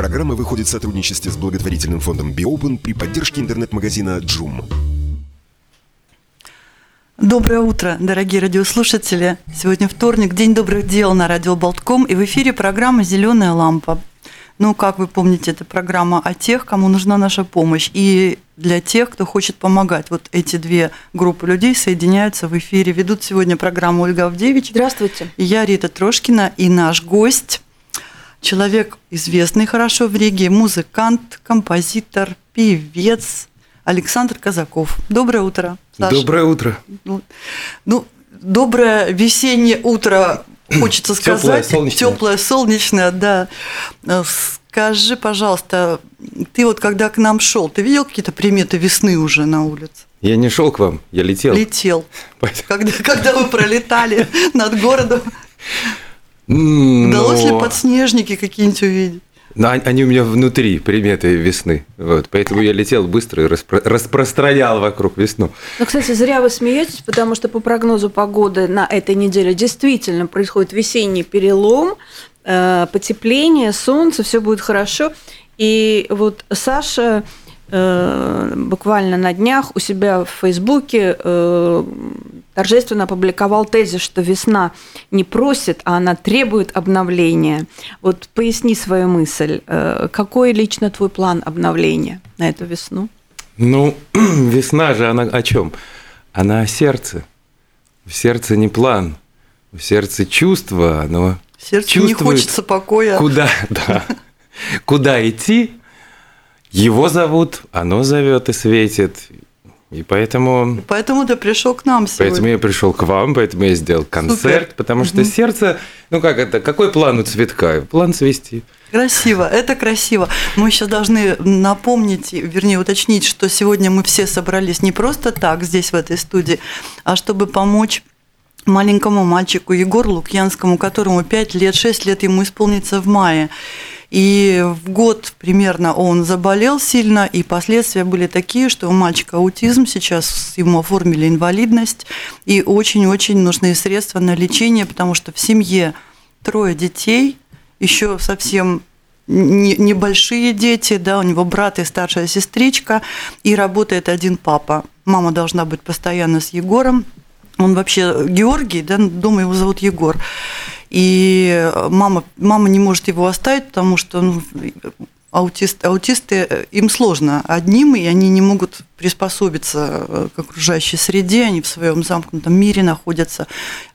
Программа выходит в сотрудничестве с благотворительным фондом «Биопен» при поддержке интернет-магазина «Джум». Доброе утро, дорогие радиослушатели. Сегодня вторник, День добрых дел на радио Болтком, и в эфире программа «Зеленая лампа». Ну, как вы помните, это программа о тех, кому нужна наша помощь, и для тех, кто хочет помогать. Вот эти две группы людей соединяются в эфире. Ведут сегодня программу Ольга Авдевич. Здравствуйте. Я Рита Трошкина и наш гость человек известный хорошо в Риге, музыкант, композитор, певец Александр Казаков. Доброе утро. Саша. Доброе утро. Ну, ну, доброе весеннее утро, хочется сказать. Теплое, солнечное. Теплое, солнечное, да. Скажи, пожалуйста, ты вот когда к нам шел, ты видел какие-то приметы весны уже на улице? Я не шел к вам, я летел. Летел. Когда, когда вы пролетали над городом. Но... Удалось ли подснежники какие-нибудь увидеть? Но они у меня внутри, приметы весны. Вот, поэтому я летел быстро и распро- распространял вокруг весну. Ну, кстати, зря вы смеетесь, потому что по прогнозу погоды на этой неделе действительно происходит весенний перелом, э, потепление, солнце, все будет хорошо. И вот Саша э, буквально на днях у себя в Фейсбуке э, торжественно опубликовал тезис, что весна не просит, а она требует обновления. Вот поясни свою мысль. Э, какой лично твой план обновления на эту весну? Ну, весна же, она о чем? Она о сердце. В сердце не план, в сердце чувство, оно Сердце чувствует, не хочется покоя. Куда, да, куда идти, его зовут, оно зовет и светит, и поэтому... Поэтому ты пришел к нам сегодня. Поэтому я пришел к вам, поэтому я сделал концерт, Супер. потому что угу. сердце, ну как это, какой план у цветка? План цвести. Красиво, это красиво. Мы еще должны напомнить, вернее уточнить, что сегодня мы все собрались не просто так здесь, в этой студии, а чтобы помочь маленькому мальчику Егору Лукьянскому, которому 5 лет, 6 лет ему исполнится в мае. И в год примерно он заболел сильно, и последствия были такие, что у мальчика аутизм, сейчас ему оформили инвалидность, и очень-очень нужны средства на лечение, потому что в семье трое детей, еще совсем небольшие дети, да, у него брат и старшая сестричка, и работает один папа. Мама должна быть постоянно с Егором. Он вообще Георгий, да, дома его зовут Егор. И мама, мама не может его оставить, потому что ну, аутист, аутисты, э, им сложно одним, и они не могут приспособиться э, к окружающей среде, они в своем замкнутом мире находятся.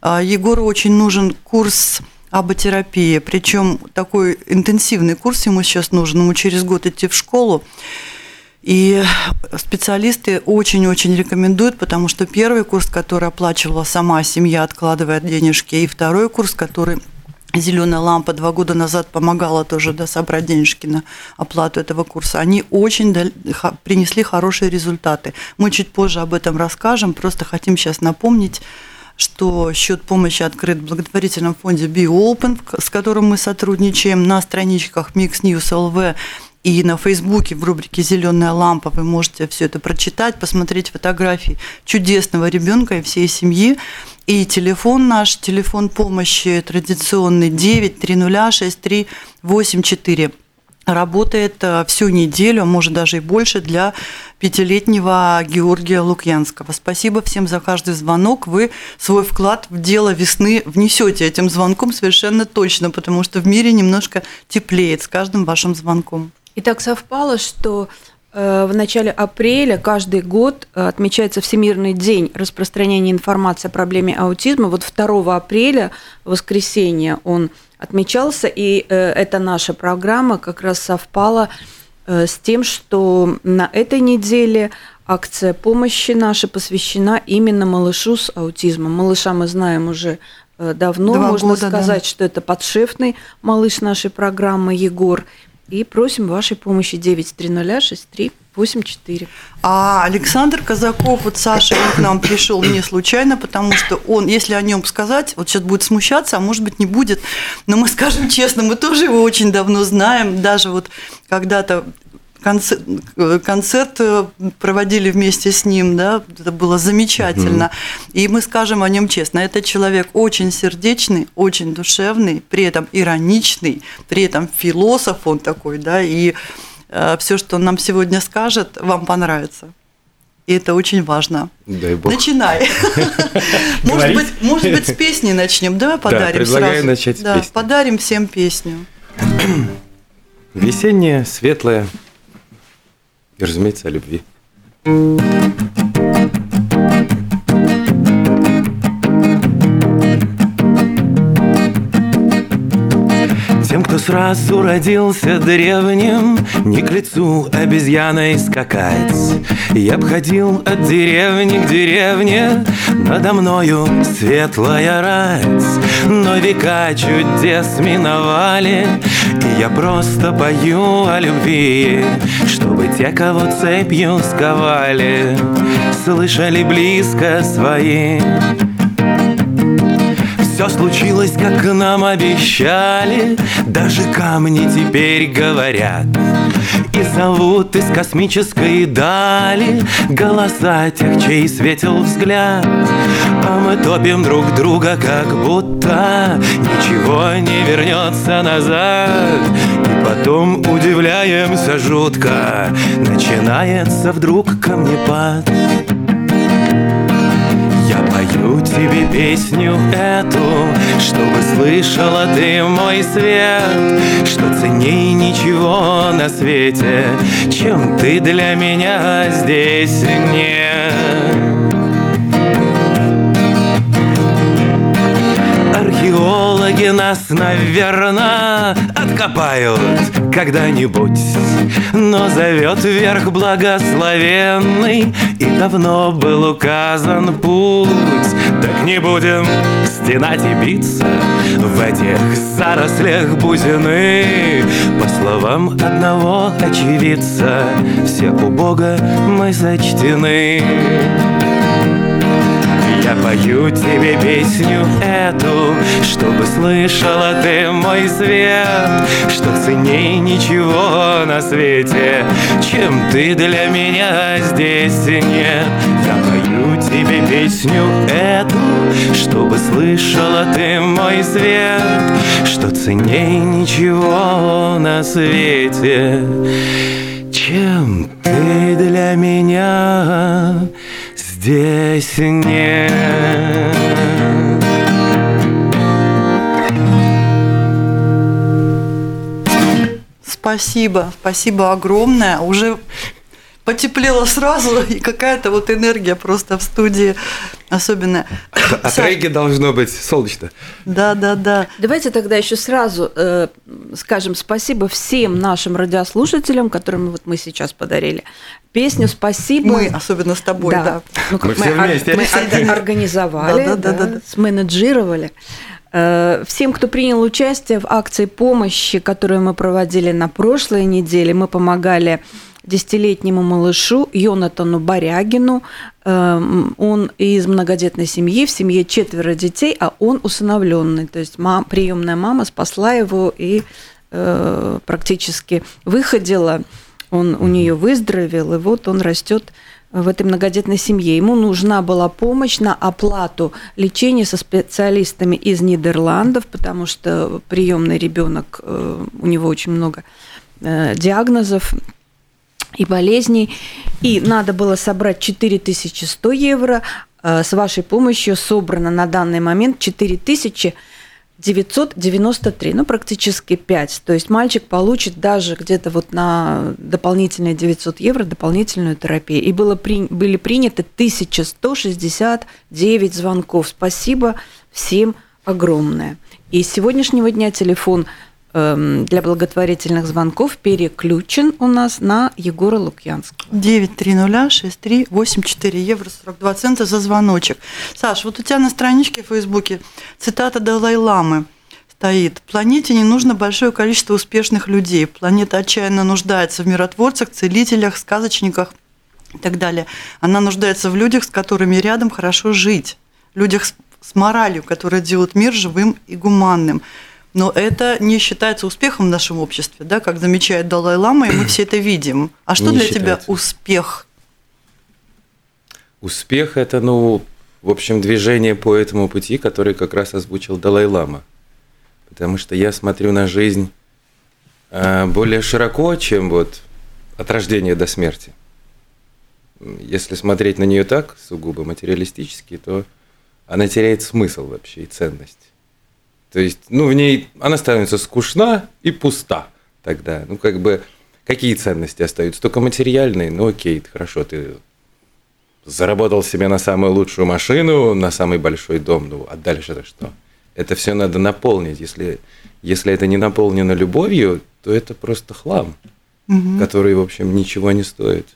А Егору очень нужен курс аботерапии, причем такой интенсивный курс ему сейчас нужен, ему через год идти в школу. И специалисты очень-очень рекомендуют, потому что первый курс, который оплачивала сама семья, откладывая денежки, и второй курс, который Зеленая лампа два года назад помогала тоже да, собрать денежки на оплату этого курса. Они очень принесли хорошие результаты. Мы чуть позже об этом расскажем. Просто хотим сейчас напомнить, что счет помощи открыт в благотворительном фонде BioOpen, с которым мы сотрудничаем на страничках Mix News LV и на Фейсбуке в рубрике «Зеленая лампа» вы можете все это прочитать, посмотреть фотографии чудесного ребенка и всей семьи. И телефон наш, телефон помощи традиционный 9306384 работает э, всю неделю, а может даже и больше, для пятилетнего Георгия Лукьянского. Спасибо всем за каждый звонок. Вы свой вклад в дело весны внесете этим звонком совершенно точно, потому что в мире немножко теплеет с каждым вашим звонком. И так совпало, что э, в начале апреля каждый год э, отмечается Всемирный день распространения информации о проблеме аутизма. Вот 2 апреля, воскресенье, он отмечался, и э, эта наша программа как раз совпала с тем, что на этой неделе акция помощи наша посвящена именно малышу с аутизмом. Малыша мы знаем уже давно, Два можно года, сказать, да. что это подшефный малыш нашей программы Егор. И просим вашей помощи. 9306384. А Александр Казаков, вот Саша, он к нам пришел не случайно, потому что он, если о нем сказать, вот сейчас будет смущаться, а может быть не будет, но мы скажем честно, мы тоже его очень давно знаем, даже вот когда-то концерт, концерт э, проводили вместе с ним, да, это было замечательно. И мы скажем о нем честно, это человек очень сердечный, очень душевный, при этом ироничный, при этом философ он такой, да, и э, все, что он нам сегодня скажет, вам понравится. И это очень важно. Дай бог. Начинай. Может быть, может быть, с песни начнем. Давай подарим предлагаю сразу. начать с Да, песни. Подарим всем песню. Весенняя, светлая. И, разумеется, о любви. Тем, кто сразу родился древним, Не к лицу обезьяной скакать. Я б ходил от деревни к деревне, Надо мною светлая рать. Но века чудес миновали, И я просто пою о любви, Чтобы те, кого цепью сковали, Слышали близко свои. Все случилось, как нам обещали Даже камни теперь говорят. И зовут из космической дали Голоса тех, чей светил взгляд. А мы топим друг друга, как будто Ничего не вернется назад потом удивляемся жутко Начинается вдруг камнепад я пою тебе песню эту, чтобы слышала ты мой свет, что ценней ничего на свете, чем ты для меня здесь нет. Археологи нас, наверное, откопают когда-нибудь Но зовет вверх благословенный И давно был указан путь. Так не будем стенать и биться В этих зарослях бузины. По словам одного очевидца Все у Бога мы зачтены я пою тебе песню эту, чтобы слышала ты мой свет, что ценней ничего на свете, чем ты для меня здесь нет. Я пою тебе песню эту, чтобы слышала ты мой свет, что ценней ничего на свете, чем ты для меня здесь нет. Спасибо, спасибо огромное. Уже потеплело сразу, и какая-то вот энергия просто в студии особенная. От Саш, должно быть солнечно. Да, да, да. Давайте тогда еще сразу э, скажем спасибо всем нашим радиослушателям, которым вот мы сейчас подарили песню «Спасибо». Мы, особенно с тобой, да. Ну, Мы все ор- вместе. мы орга- организовали, Да, да, да, да, да, да. сменеджировали. Э, Всем, кто принял участие в акции помощи, которую мы проводили на прошлой неделе, мы помогали десятилетнему малышу Йонатану Барягину. Эм, Он из многодетной семьи, в семье четверо детей, а он усыновленный. То есть мам, приемная мама спасла его и э, практически выходила. Он у нее выздоровел, и вот он растет в этой многодетной семье. Ему нужна была помощь на оплату лечения со специалистами из Нидерландов, потому что приемный ребенок, э, у него очень много э, диагнозов и болезней. И надо было собрать 4100 евро. Э, С вашей помощью собрано на данный момент 4993, ну практически 5. То есть мальчик получит даже где-то вот на дополнительные 900 евро дополнительную терапию. И было при, были приняты 1169 звонков. Спасибо всем огромное. И с сегодняшнего дня телефон для благотворительных звонков переключен у нас на Егора Лукьянского. 9306384 евро 42 цента за звоночек. Саш, вот у тебя на страничке в Фейсбуке цитата Далай-Ламы. стоит. Планете не нужно большое количество успешных людей. Планета отчаянно нуждается в миротворцах, целителях, сказочниках и так далее. Она нуждается в людях, с которыми рядом хорошо жить. Людях с моралью, которые делают мир живым и гуманным. Но это не считается успехом в нашем обществе, да, как замечает Далай-Лама, и мы все это видим. А что Не для считается. тебя успех? Успех – это, ну, в общем, движение по этому пути, который как раз озвучил Далай-Лама. Потому что я смотрю на жизнь а, более широко, чем вот от рождения до смерти. Если смотреть на нее так, сугубо материалистически, то она теряет смысл вообще и ценность. То есть, ну, в ней она становится скучна и пуста тогда. Ну, как бы, какие ценности остаются? Только материальные, ну, окей, хорошо, ты заработал себе на самую лучшую машину, на самый большой дом, ну, а дальше-то что? Это все надо наполнить. Если, если это не наполнено любовью, то это просто хлам, Мгм. который, в общем, ничего не стоит.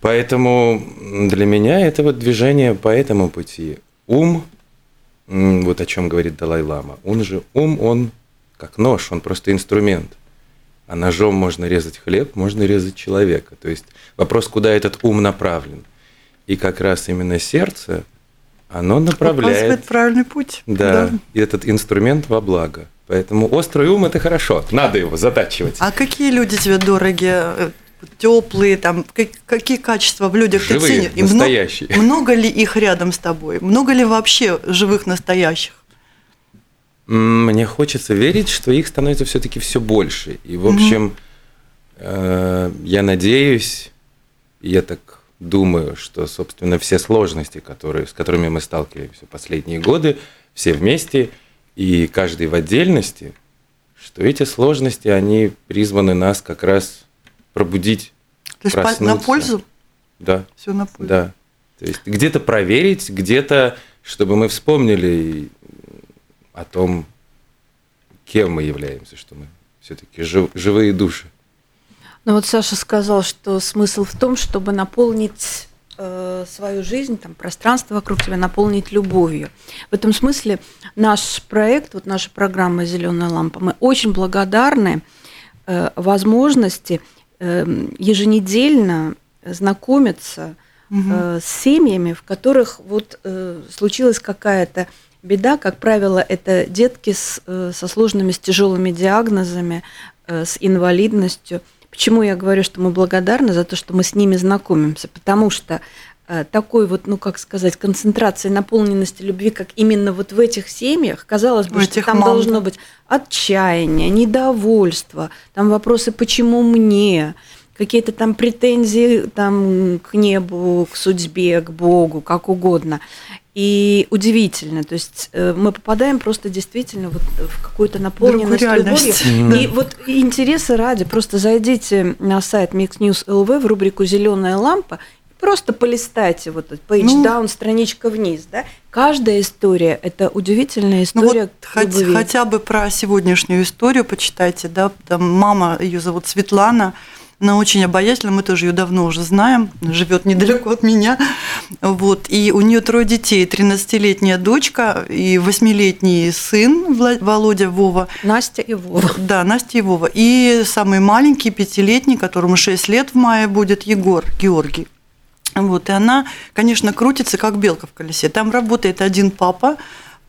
Поэтому для меня это вот движение по этому пути. Ум, вот о чем говорит Далай-Лама, он же, ум, он как нож, он просто инструмент. А ножом можно резать хлеб, можно резать человека. То есть вопрос, куда этот ум направлен. И как раз именно сердце, оно направляет Показывает правильный путь. да, и этот инструмент во благо. Поэтому острый ум это хорошо, надо его затачивать. А какие люди тебе дороги? Теплые, там, как- какие качества в людях ты Живые, ценишь? И настоящие. много ли их рядом с тобой? Много ли вообще живых настоящих? Мне хочется верить, что их становится все-таки все больше. И, в общем, э, я надеюсь, я так думаю, что, собственно, все сложности, которые, с которыми мы сталкиваемся последние годы, все вместе и каждый в отдельности, что эти сложности, они призваны нас как раз пробудить, То есть по- на проснуться. пользу? Да. Все на пользу. Да. То есть где-то проверить, где-то, чтобы мы вспомнили о том, кем мы являемся, что мы все-таки живые души. Ну вот Саша сказал, что смысл в том, чтобы наполнить э, свою жизнь, там, пространство вокруг себя наполнить любовью. В этом смысле наш проект, вот наша программа «Зеленая лампа», мы очень благодарны э, возможности еженедельно знакомиться э, с семьями, в которых вот э, случилась какая-то беда, как правило, это детки с, э, со сложными, с тяжелыми диагнозами, с инвалидностью. Почему я говорю, что мы благодарны за то, что мы с ними знакомимся? Потому что такой вот, ну как сказать, концентрации наполненности любви, как именно вот в этих семьях, казалось бы, что там мам, должно да. быть отчаяние, недовольство, там вопросы, почему мне, какие-то там претензии там, к небу, к судьбе, к Богу, как угодно. И удивительно, то есть э, мы попадаем просто действительно вот в какую-то наполненность любовью. Мгм. И вот интереса ради, просто зайдите на сайт Mix News LV в рубрику «Зеленая лампа», просто полистайте вот этот page Ну. down, страничка вниз, да. Каждая история – это удивительная Ну история вот хоть- хотя бы про сегодняшнюю историю почитайте, да, там мама, ее зовут Светлана, она очень обаятельна, мы тоже ее давно уже знаем, живет недалеко от меня, вот, и у нее трое детей, 13-летняя дочка и 8-летний сын Володя Вова. Настя и Вова. Да, Настя и Вова. И самый маленький, пятилетний, которому 6 лет в мае будет, Егор Георгий. Вот, и она, конечно, крутится, как белка в колесе. Там работает один папа.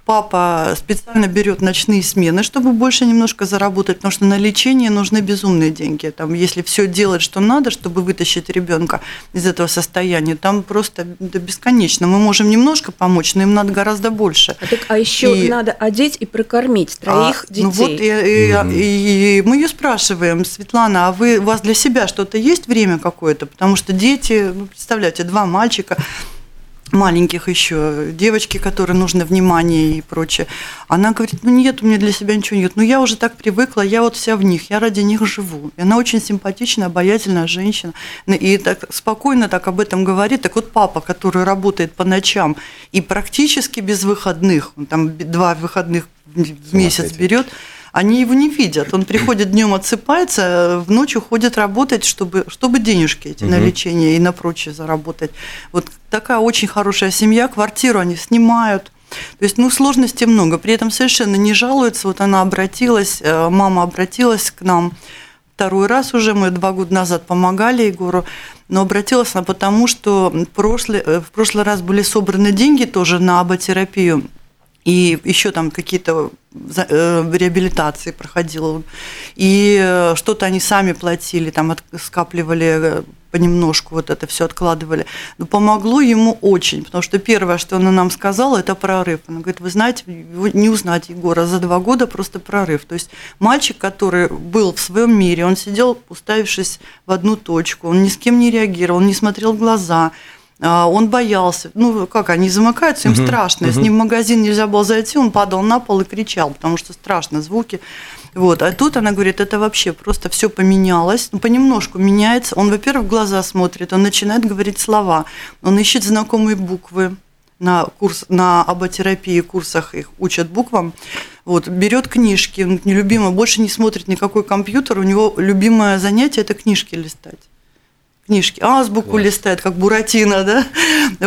Папа специально берет ночные смены, чтобы больше немножко заработать, потому что на лечение нужны безумные деньги. Там, если все делать, что надо, чтобы вытащить ребенка из этого состояния, там просто да, бесконечно. Мы можем немножко помочь, но им надо гораздо больше. А, так, а еще И- надо одеть и прокормить троих а, детей. Ну вот, и, и- Мгм. и мы ее спрашиваем, Светлана, а вы, у вас для себя что-то есть время какое-то? Потому что дети, ну, представляете, два мальчика, маленьких еще, девочки, которые нужно внимание и прочее. Она говорит, ну нет, у меня для себя ничего нет. Ну я уже так привыкла, я вот вся в них, я ради них живу. И она очень симпатичная, обаятельная женщина. Ну, И так спокойно так об этом говорит. Так вот папа, который работает по ночам и практически без выходных, он там два выходных в месяц берет, они его не видят. Он приходит днем, отсыпается, в ночь уходит работать, чтобы, чтобы денежки эти на Мгм. лечение и на прочее заработать. Вот такая очень хорошая семья, квартиру они снимают. То есть, ну, сложностей много. При этом совершенно не жалуется. Вот она обратилась, э, мама обратилась к нам второй раз уже, мы два года назад помогали Егору, но обратилась она потому, что прошлый, э, в прошлый раз были собраны деньги тоже на аботерапию, и еще там какие-то э, реабилитации проходила. И э, что-то они сами платили, там скапливали понемножку вот это все откладывали. Но помогло ему очень, потому что первое, что она нам сказала, это прорыв. Она говорит, вы знаете, не узнать Егора за два года просто прорыв. То есть мальчик, который был в своем мире, он сидел, уставившись в одну точку, он ни с кем не реагировал, не смотрел в глаза, он боялся. Ну, как, они замыкаются, им uh-huh. страшно. Uh-huh. С ним в магазин нельзя было зайти, он падал на пол и кричал, потому что страшно звуки. Вот. А тут она говорит, это вообще просто все поменялось. Ну, понемножку меняется. Он, во-первых, в глаза смотрит, он начинает говорить слова, он ищет знакомые буквы на курс на аботерапии курсах их учат буквам. Вот, берет книжки, он нелюбимо, больше не смотрит никакой компьютер, у него любимое занятие это книжки листать книжки, азбуку Класс. листает, как Буратино, да,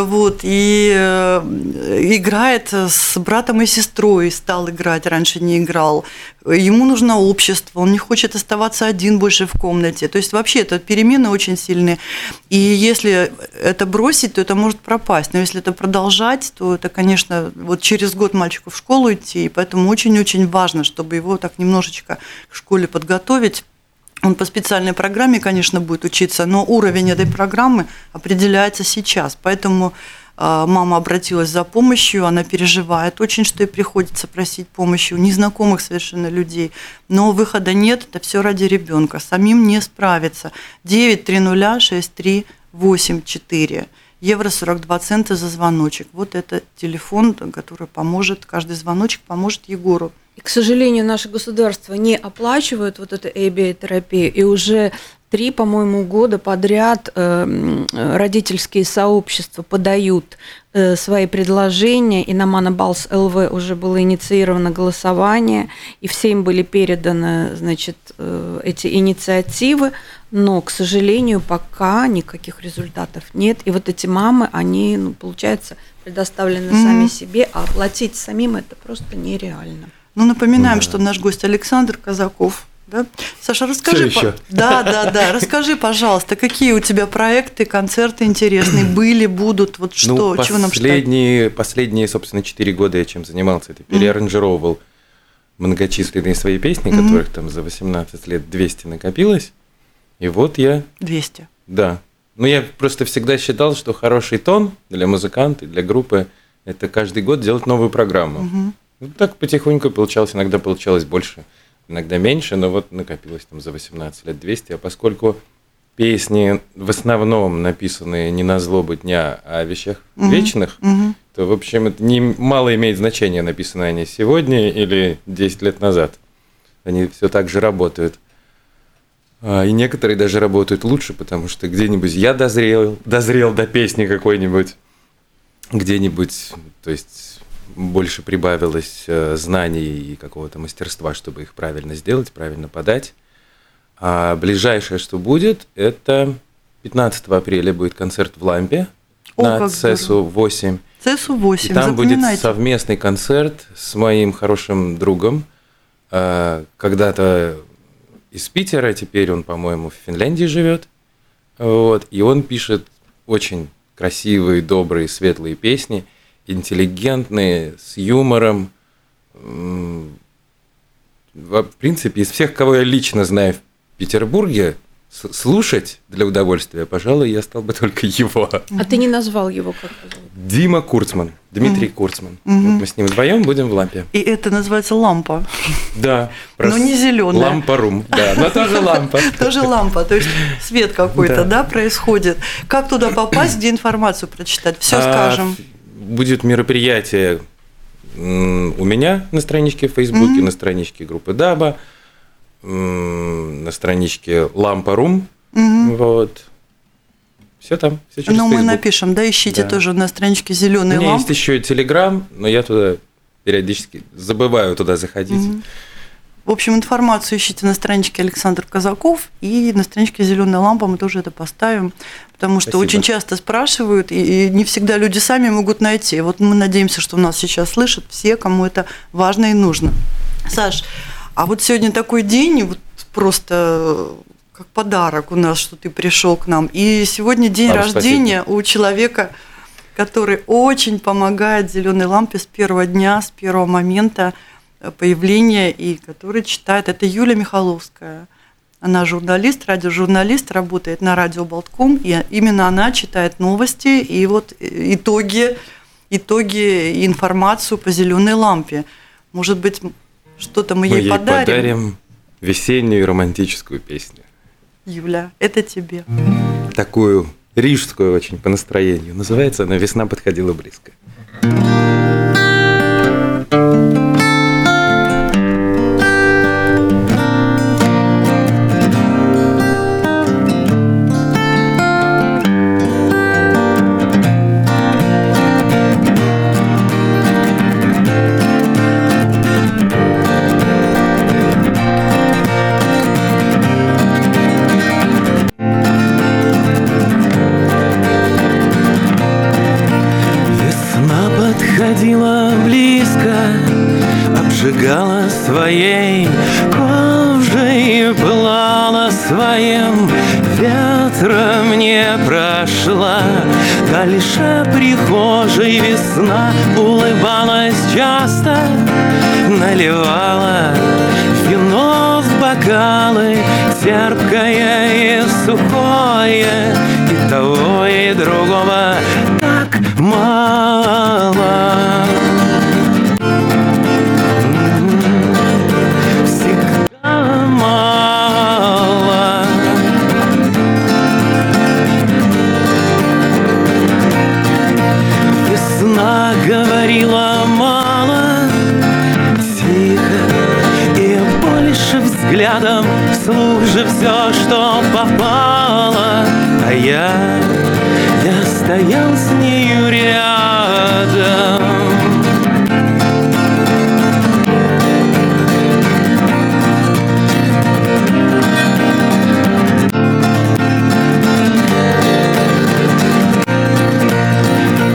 вот, и э, играет с братом и сестрой, стал играть, раньше не играл. Ему нужно общество, он не хочет оставаться один больше в комнате. То есть вообще это перемены очень сильные. И если это бросить, то это может пропасть. Но если это продолжать, то это, конечно, вот через год мальчику в школу идти, и поэтому очень-очень важно, чтобы его так немножечко к школе подготовить, он по специальной программе, конечно, будет учиться, но уровень этой программы определяется сейчас. Поэтому а, мама обратилась за помощью, она переживает очень, что ей приходится просить помощи у незнакомых совершенно людей. Но выхода нет, это все ради ребенка. Самим не справиться. 9306384 евро 42 цента за звоночек. Вот это телефон, который поможет, каждый звоночек поможет Егору и, к сожалению, наше государство не оплачивает вот эту эбиотерапию, и уже три, по-моему, года подряд э, родительские сообщества подают э, свои предложения, и на Манабалс ЛВ уже было инициировано голосование, и всем были переданы, значит, э, эти инициативы, но, к сожалению, пока никаких результатов нет, и вот эти мамы, они, ну, получается, предоставлены mm-hmm. сами себе, а оплатить самим это просто нереально. Ну, напоминаем, да. что наш гость Александр Казаков. Да? Саша, расскажи, по... да, да, да, расскажи, пожалуйста, какие у тебя проекты, концерты интересные были, будут, вот что, ну, чего нам последние, Последние, собственно, четыре года я чем занимался, это переаранжировал mm-hmm. многочисленные свои песни, mm-hmm. которых там за 18 лет 200 накопилось, и вот я... 200? Да. Ну, я просто всегда считал, что хороший тон для музыканта, для группы – это каждый год делать новую программу. Mm-hmm. Ну, так потихоньку получалось, иногда получалось больше, иногда меньше, но вот накопилось там за 18 лет 200, а поскольку песни в основном написаны не на злобу дня, а о вещах угу. вечных, угу. то, в общем, это не, мало имеет значения, написаны они сегодня или 10 лет назад. Они все так же работают. А, и некоторые даже работают лучше, потому что где-нибудь я дозрел, дозрел до песни какой-нибудь, где-нибудь, то есть больше прибавилось э, знаний и какого-то мастерства, чтобы их правильно сделать, правильно подать. А ближайшее, что будет, это 15 апреля будет концерт в Лампе О, на ЦЕСу 8. ЦЕСу 8, И там будет совместный концерт с моим хорошим другом. Э, когда-то из Питера, теперь он, по-моему, в Финляндии живет. Вот, и он пишет очень красивые, добрые, светлые песни – интеллигентные, с юмором. В принципе, из всех, кого я лично знаю в Петербурге, слушать для удовольствия, пожалуй, я стал бы только его. А ты не назвал его как Дима Курцман, Дмитрий mm Курцман. Mm-hmm. Вот мы с ним вдвоем будем в лампе. И это называется лампа. Да. Но не зеленая. Лампа-рум, да, но тоже лампа. Тоже лампа, то есть свет какой-то, да, происходит. Как туда попасть, где информацию прочитать? Все а, скажем будет мероприятие у меня на страничке в Фейсбуке, mm-hmm. на страничке группы Даба, на страничке Лампа Рум. Mm-hmm. Вот. Все там, все через Ну, мы напишем, да, ищите да. тоже на страничке зеленый ламп. У меня есть еще и Телеграм, но я туда периодически забываю туда заходить. Mm-hmm. В общем, информацию ищите на страничке Александр Казаков и на страничке Зеленая лампа мы тоже это поставим, потому что Спасибо. очень часто спрашивают, и не всегда люди сами могут найти. Вот мы надеемся, что нас сейчас слышат все, кому это важно и нужно. Саш, а вот сегодня такой день, вот просто как подарок у нас, что ты пришел к нам. И сегодня день Вам рождения спасибо. у человека, который очень помогает зеленой лампе с первого дня, с первого момента э, появления, и который читает. Это Юлия Михайловская. Она журналист, радиожурналист, работает на радио Болтком, и именно она читает новости и вот э, итоги, итоги и информацию по зеленой лампе. Может быть, что-то мы, Мы ей ей подарим. подарим весеннюю романтическую песню. Юля, это тебе. Такую рижскую очень по настроению. Называется она «Весна подходила близко». Весна своим ветром не прошла. Дальше прихожей весна улыбалась часто, наливала вино в бокалы, терпкое и сухое, и того и другого что попало, а я я стоял с нею рядом.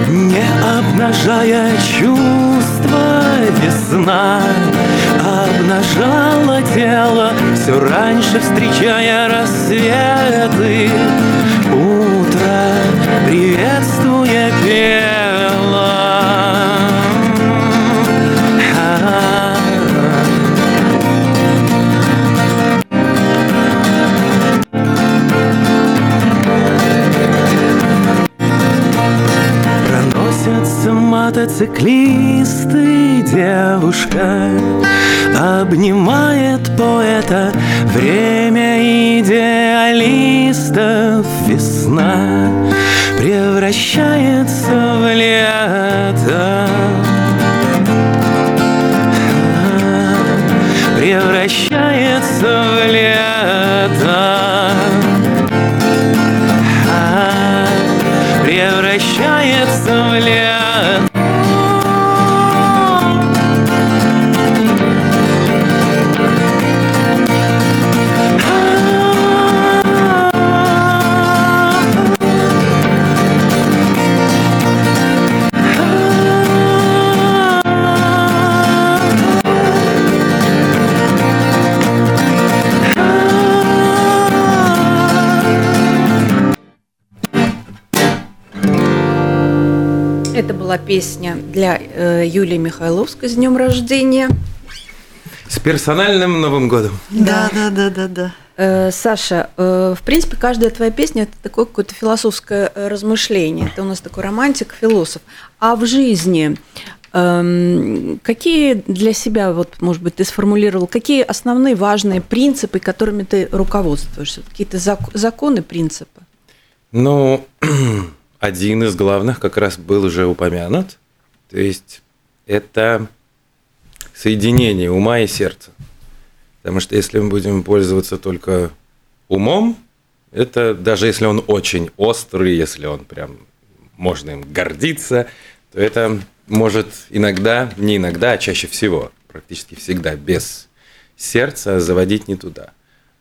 Не обнажая чувства весна Обнажала тело все раньше, встречая рассветы. Утро приветствуя мотоциклисты, девушка Обнимает поэта. Время идеалистов Весна превращается в лето была песня для э, Юлии Михайловской с днем рождения. С персональным Новым годом. Да, да, да, да, да. Э, Саша, э, в принципе, каждая твоя песня это такое какое-то философское э, размышление. Ты у нас такой романтик, философ. А в жизни эм, какие для себя, вот, может быть, ты сформулировал, какие основные важные принципы, которыми ты руководствуешься? Какие-то зак- законы, принципы? Ну, один из главных как раз был уже упомянут. То есть это соединение ума и сердца. Потому что если мы будем пользоваться только умом, это даже если он очень острый, если он прям можно им гордиться, то это может иногда, не иногда, а чаще всего, практически всегда без сердце заводить не туда.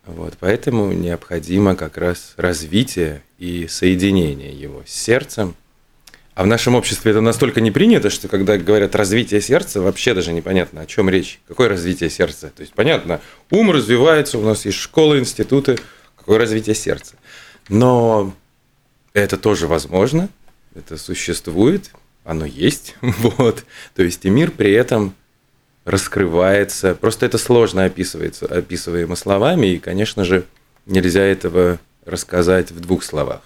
Вот, поэтому необходимо как раз развитие и соединение его с сердцем. А в нашем обществе это настолько не принято, что когда говорят развитие сердца, вообще даже непонятно, о чем речь. Какое развитие сердца? То есть понятно, ум развивается, у нас есть школы, институты. Какое развитие сердца? Но это тоже возможно, это существует, оно есть. Вот. То есть и мир при этом раскрывается. Просто это сложно описывается, описываемо словами, и, конечно же, нельзя этого рассказать в двух словах.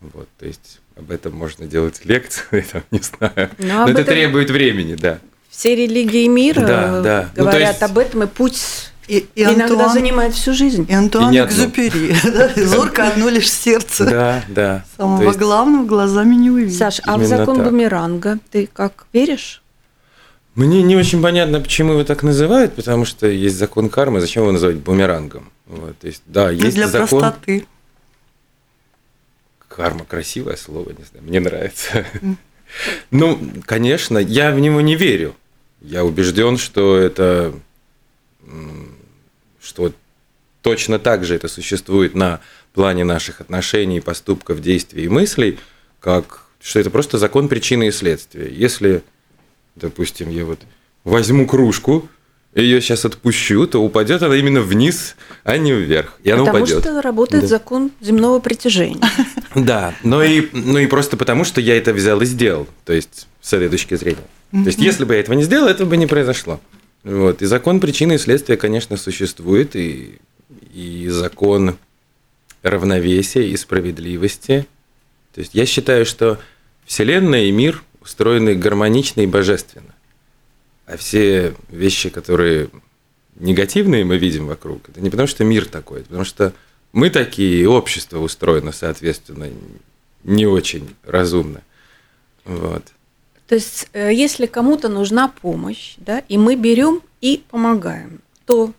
Вот, то есть об этом можно делать лекции, там, не знаю. Но, Но это этом... требует времени, да. Все религии мира да, да. говорят ну, есть... об этом, и путь и, и иногда Антуан, занимает всю жизнь. И Антуан и Экзюпери. Зорко одно лишь сердце. Да, да. Самого есть... главного глазами не увидишь. Саш, а в закон так. бумеранга ты как веришь? Мне не очень понятно, почему его так называют, потому что есть закон кармы, зачем его называть бумерангом? Вот, то есть, да, есть для закон. простоты. Карма красивое слово, не знаю, мне нравится. Ну, конечно, я в него не верю. Я убежден, что это что точно так же это существует на плане наших отношений, поступков, действий и мыслей, как что это просто закон причины и следствия. Если допустим, я вот возьму кружку, ее сейчас отпущу, то упадет она именно вниз, а не вверх. И она потому упадет. что работает да. закон земного притяжения. Да, но и, ну и просто потому, что я это взял и сделал. То есть, с этой точки зрения. То есть, если бы я этого не сделал, этого бы не произошло. Вот. И закон причины и следствия, конечно, существует, и, и закон равновесия и справедливости. То есть, я считаю, что Вселенная и мир – устроены гармонично и божественно. А все вещи, которые негативные мы видим вокруг, это не потому, что мир такой, это потому что мы такие, и общество устроено, соответственно, не очень разумно. Вот. То есть, э, если кому-то нужна помощь, да, и мы берем и помогаем, то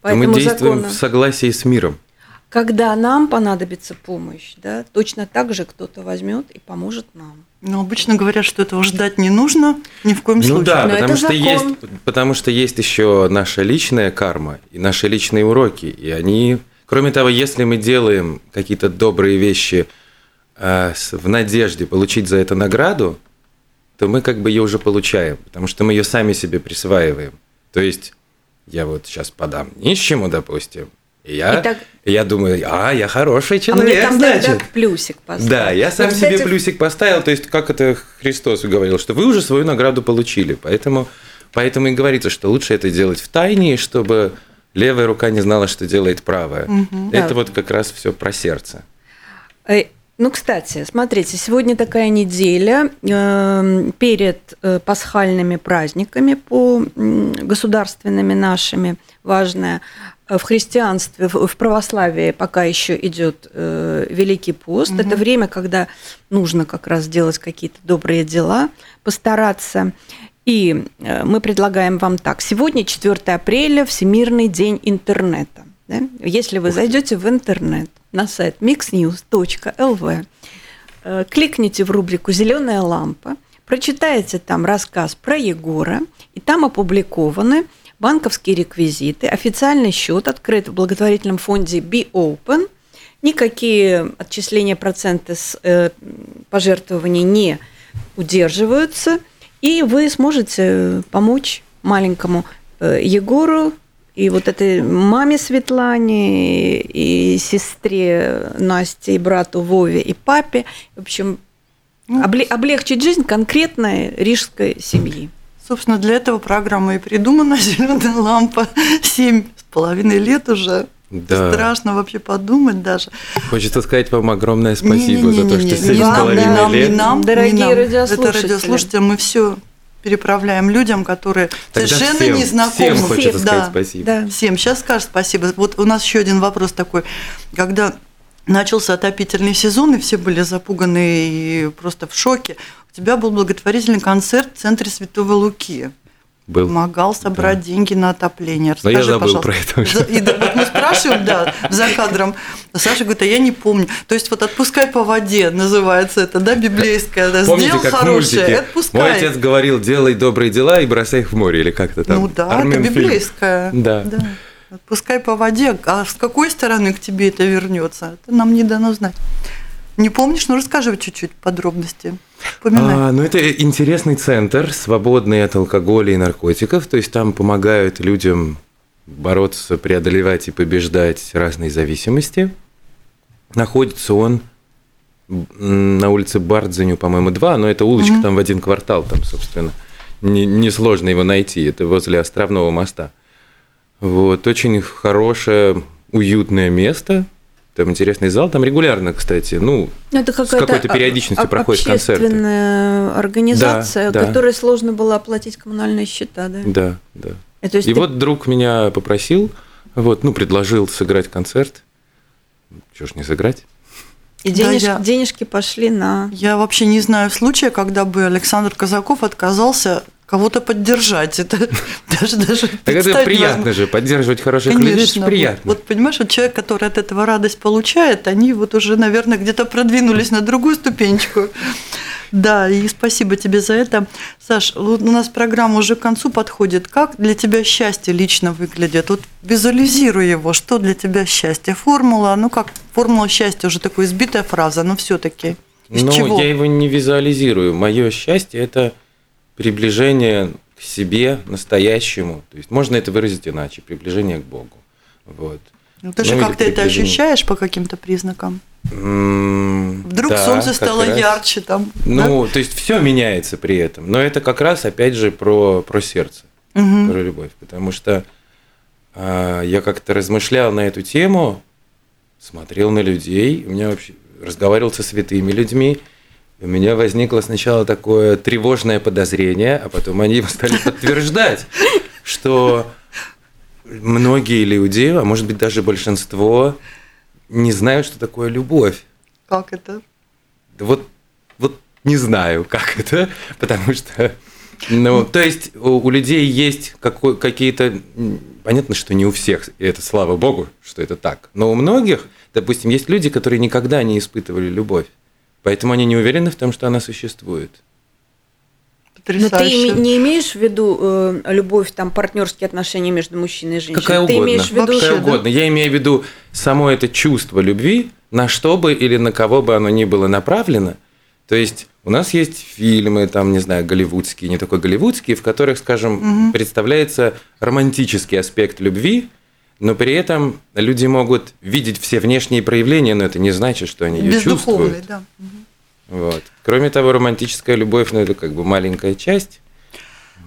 по то мы действуем закону... в согласии с миром. Когда нам понадобится помощь, да, точно так же кто-то возьмет и поможет нам. Но обычно говорят, что этого ждать не нужно ни в коем ну случае. Ну да, Но потому что, есть, потому что есть еще наша личная карма и наши личные уроки. И они, кроме того, если мы делаем какие-то добрые вещи э, в надежде получить за это награду, то мы как бы ее уже получаем, потому что мы ее сами себе присваиваем. То есть я вот сейчас подам нищему, допустим, и я, и так... я думаю, а, я хороший человек, а мне там значит. плюсик поставил. Да, я сам Но, себе кстати... плюсик поставил, то есть как это Христос говорил, что вы уже свою награду получили, поэтому, поэтому и говорится, что лучше это делать в тайне, чтобы левая рука не знала, что делает правая. Угу, это да. вот как раз все про сердце. Э, ну, кстати, смотрите, сегодня такая неделя э, перед э, пасхальными праздниками по государственными нашими важная. Э, в христианстве, в православии пока еще идет э, Великий пост. Угу. Это время, когда нужно как раз делать какие-то добрые дела, постараться. И э, мы предлагаем вам так. Сегодня 4 апреля, Всемирный день интернета. Да? Если вы зайдете в интернет на сайт mixnews.lv, э, кликните в рубрику «Зеленая лампа», прочитаете там рассказ про Егора, и там опубликованы банковские реквизиты, официальный счет открыт в благотворительном фонде Be Open, никакие отчисления процента с э, пожертвований не удерживаются, и вы сможете помочь маленькому э, Егору и вот этой маме Светлане, и сестре Насте, и брату Вове, и папе. В общем, ну, облегчить жизнь конкретной рижской семьи. Собственно, для этого программа и придумана «Зеленая лампа». Семь с половиной лет уже. Да. Страшно вообще подумать даже. Хочется сказать вам огромное спасибо не, не, не, за то, что семь с половиной лет. Не нам, Дорогие не нам. радиослушатели. Это радиослушатели, мы все переправляем людям, которые Тогда совершенно всем, не знакомы. Всем хочется всем, сказать да, спасибо. Да. Всем. Сейчас скажешь спасибо. Вот у нас еще один вопрос такой. Когда начался отопительный сезон, и все были запуганы и просто в шоке, у тебя был благотворительный концерт в центре Святого Луки. Был. Помогал собрать да. деньги на отопление. Расскажи, Но я забыл пожалуйста. про это. И да, вот мы спрашиваем, да, за кадром. Саша говорит, а я не помню. То есть вот «Отпускай по воде» называется это, да, библейское. Да, Помните, Сделал как хорошее, отпускай. Мой отец говорил, делай добрые дела и бросай их в море, или как-то там. Ну да, Армен это библейское. Да. да. Отпускай по воде, а с какой стороны к тебе это вернется, это нам не дано знать. Не помнишь? Ну расскажи чуть-чуть подробности. Поминай. А, ну, это интересный центр, свободный от алкоголя и наркотиков. То есть там помогают людям бороться, преодолевать и побеждать разные зависимости. Находится он на улице Бардзеню, по-моему, 2, но это улочка mm-hmm. там в один квартал, там, собственно. Несложно не его найти, это возле Островного моста. Вот, очень хорошее, уютное место, там интересный зал, там регулярно, кстати, ну, это с какой-то периодичностью проходят концерты. Общественная организация, да, которой да. сложно было оплатить коммунальные счета, да? Да, да. Это есть И ты... вот друг меня попросил, вот, ну, предложил сыграть концерт. Чего ж не сыграть? И денеж... да, я... денежки пошли на... Я вообще не знаю случая, когда бы Александр Казаков отказался кого-то поддержать. Это даже даже Так это приятно же, поддерживать хороших Конечно, людей, это приятно. Вот, вот понимаешь, вот человек, который от этого радость получает, они вот уже, наверное, где-то продвинулись на другую ступенечку. Да, и спасибо тебе за это. Саш, вот у нас программа уже к концу подходит. Как для тебя счастье лично выглядит? Вот визуализируй его. Что для тебя счастье? Формула, ну как, формула счастья уже такая избитая фраза, но все таки Ну, чего? я его не визуализирую. Мое счастье – это приближение к себе настоящему. То есть можно это выразить иначе, приближение к Богу. Вот. Ну, ты же ну, как-то это ощущаешь по каким-то признакам? Вдруг да, солнце стало раз. ярче там. Ну, да? то есть все меняется при этом. Но это как раз, опять же, про, про сердце, угу. про любовь. Потому что э, я как-то размышлял на эту тему, смотрел на людей, у меня вообще разговаривал со святыми людьми, у меня возникло сначала такое тревожное подозрение, а потом они стали подтверждать, что многие люди, а может быть даже большинство, не знают, что такое любовь. Как это? Да вот, вот не знаю, как это, потому что, ну, то есть у, у людей есть какие-то, понятно, что не у всех, и это слава богу, что это так, но у многих, допустим, есть люди, которые никогда не испытывали любовь. Поэтому они не уверены в том, что она существует. Потрясающе. Но ты не имеешь в виду э, любовь, там, партнерские отношения между мужчиной и женщиной? Какая ты угодно. Имеешь в виду, Какая угодно. Я имею в виду само это чувство любви, на что бы или на кого бы оно ни было направлено. То есть у нас есть фильмы, там, не знаю, голливудские, не такой голливудские, в которых, скажем, угу. представляется романтический аспект любви, но при этом люди могут видеть все внешние проявления, но это не значит, что они ее чувствуют. Да. Вот. Кроме того, романтическая любовь, ну, это как бы маленькая часть.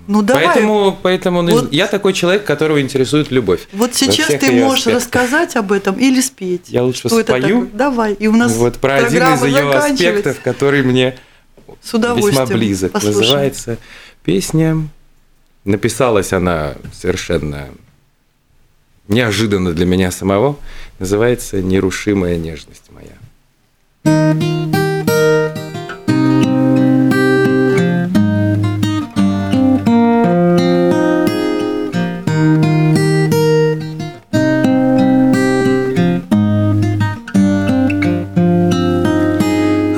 Ну давай. Поэтому, поэтому вот, я такой человек, которого интересует любовь. Вот сейчас ты можешь аспектах. рассказать об этом или спеть. Я лучше что спою. Давай. И у нас вот про один из ее аспектов, который мне С весьма близок. Послушаем. Называется песня. Написалась она совершенно неожиданно для меня самого, называется «Нерушимая нежность моя».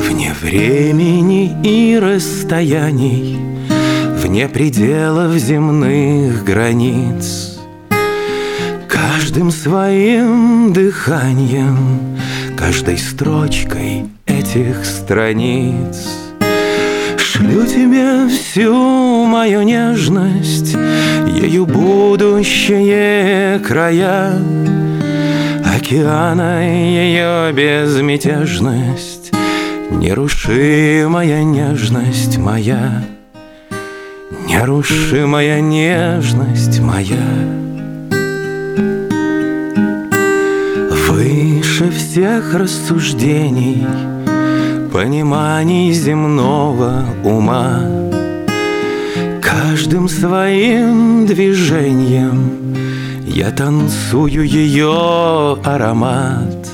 Вне времени и расстояний, Вне пределов земных границ — Каждым своим дыханием, каждой строчкой этих страниц. Шлю тебе всю мою нежность, ею будущее края. Океана ее безмятежность, нерушимая нежность моя, Нерушимая нежность моя. Всех рассуждений, пониманий земного ума, Каждым своим движением я танцую ее аромат.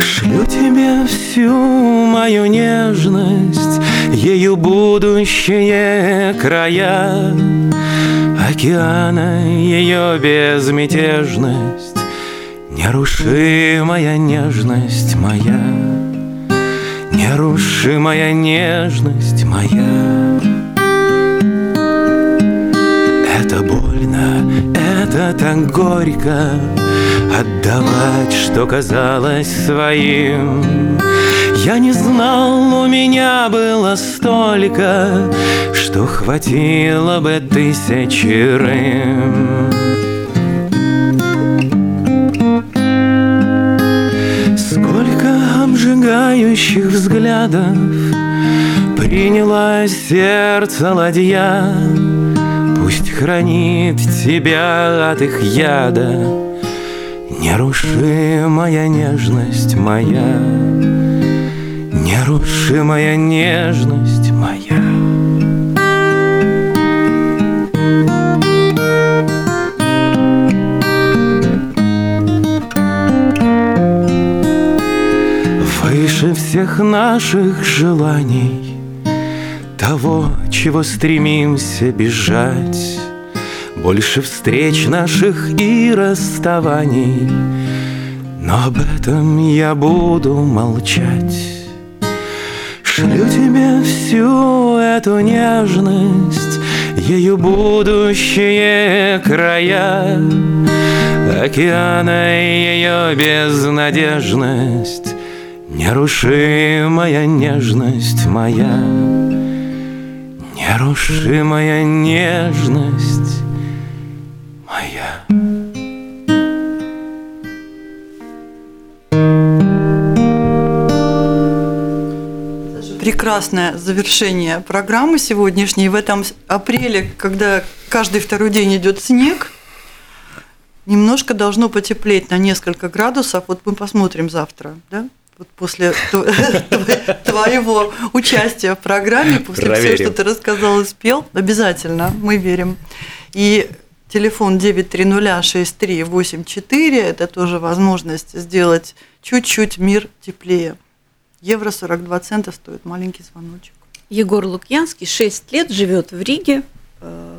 Шлю тебе всю мою нежность, ею будущее края, Океана ее безмятежность Нерушимая нежность моя, Нерушимая нежность моя. Это больно, это так горько Отдавать, что казалось своим Я не знал, у меня было столько Что хватило бы тысячи рым обжигающих взглядов Приняло сердце ладья. Пусть хранит тебя от их яда Нерушимая нежность моя Нерушимая нежность всех наших желаний Того, чего стремимся бежать. Больше встреч наших и расставаний. Но об этом я буду молчать. Шлю тебе всю эту нежность Ею будущие края. Океана ее безнадежность Нерушимая нежность моя Нерушимая нежность моя прекрасное завершение программы сегодняшней. В этом апреле, когда каждый второй день идет снег, немножко должно потеплеть на несколько градусов. Вот мы посмотрим завтра, да? Вот после твоего участия в программе, после всего, что ты рассказал и спел, обязательно, мы верим. И телефон 9306384 – это тоже возможность сделать чуть-чуть мир теплее. Евро 42 цента стоит маленький звоночек. Егор Лукьянский 6 лет живет в Риге.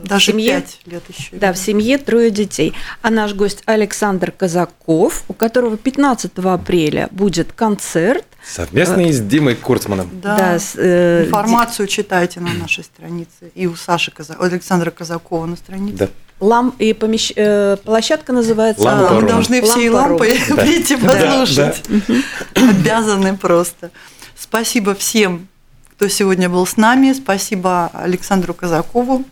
Даже в семье, 5 лет еще. Да, в семье трое детей. А наш гость Александр Казаков, у которого 15 апреля будет концерт. Совместный с Димой Курцманом. Да, да с, э, информацию читайте на нашей странице. И у Саши Каза... Александра Казакова на странице. Да. Лам... И помещ... э, площадка называется Лампа Мы должны всей лампой прийти послушать. Обязаны просто. Спасибо всем, кто сегодня был с нами. Спасибо Александру Казакову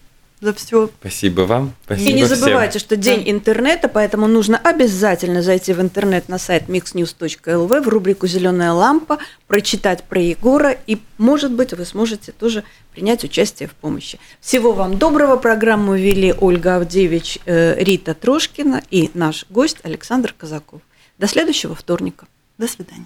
за все. Спасибо вам. Спасибо и не забывайте, всем. что день интернета, поэтому нужно обязательно зайти в интернет на сайт mixnews.lv в рубрику «Зеленая лампа», прочитать про Егора, и, может быть, вы сможете тоже принять участие в помощи. Всего вам доброго. Программу вели Ольга Авдевич, э, Рита Трошкина и наш гость Александр Казаков. До следующего вторника. До свидания.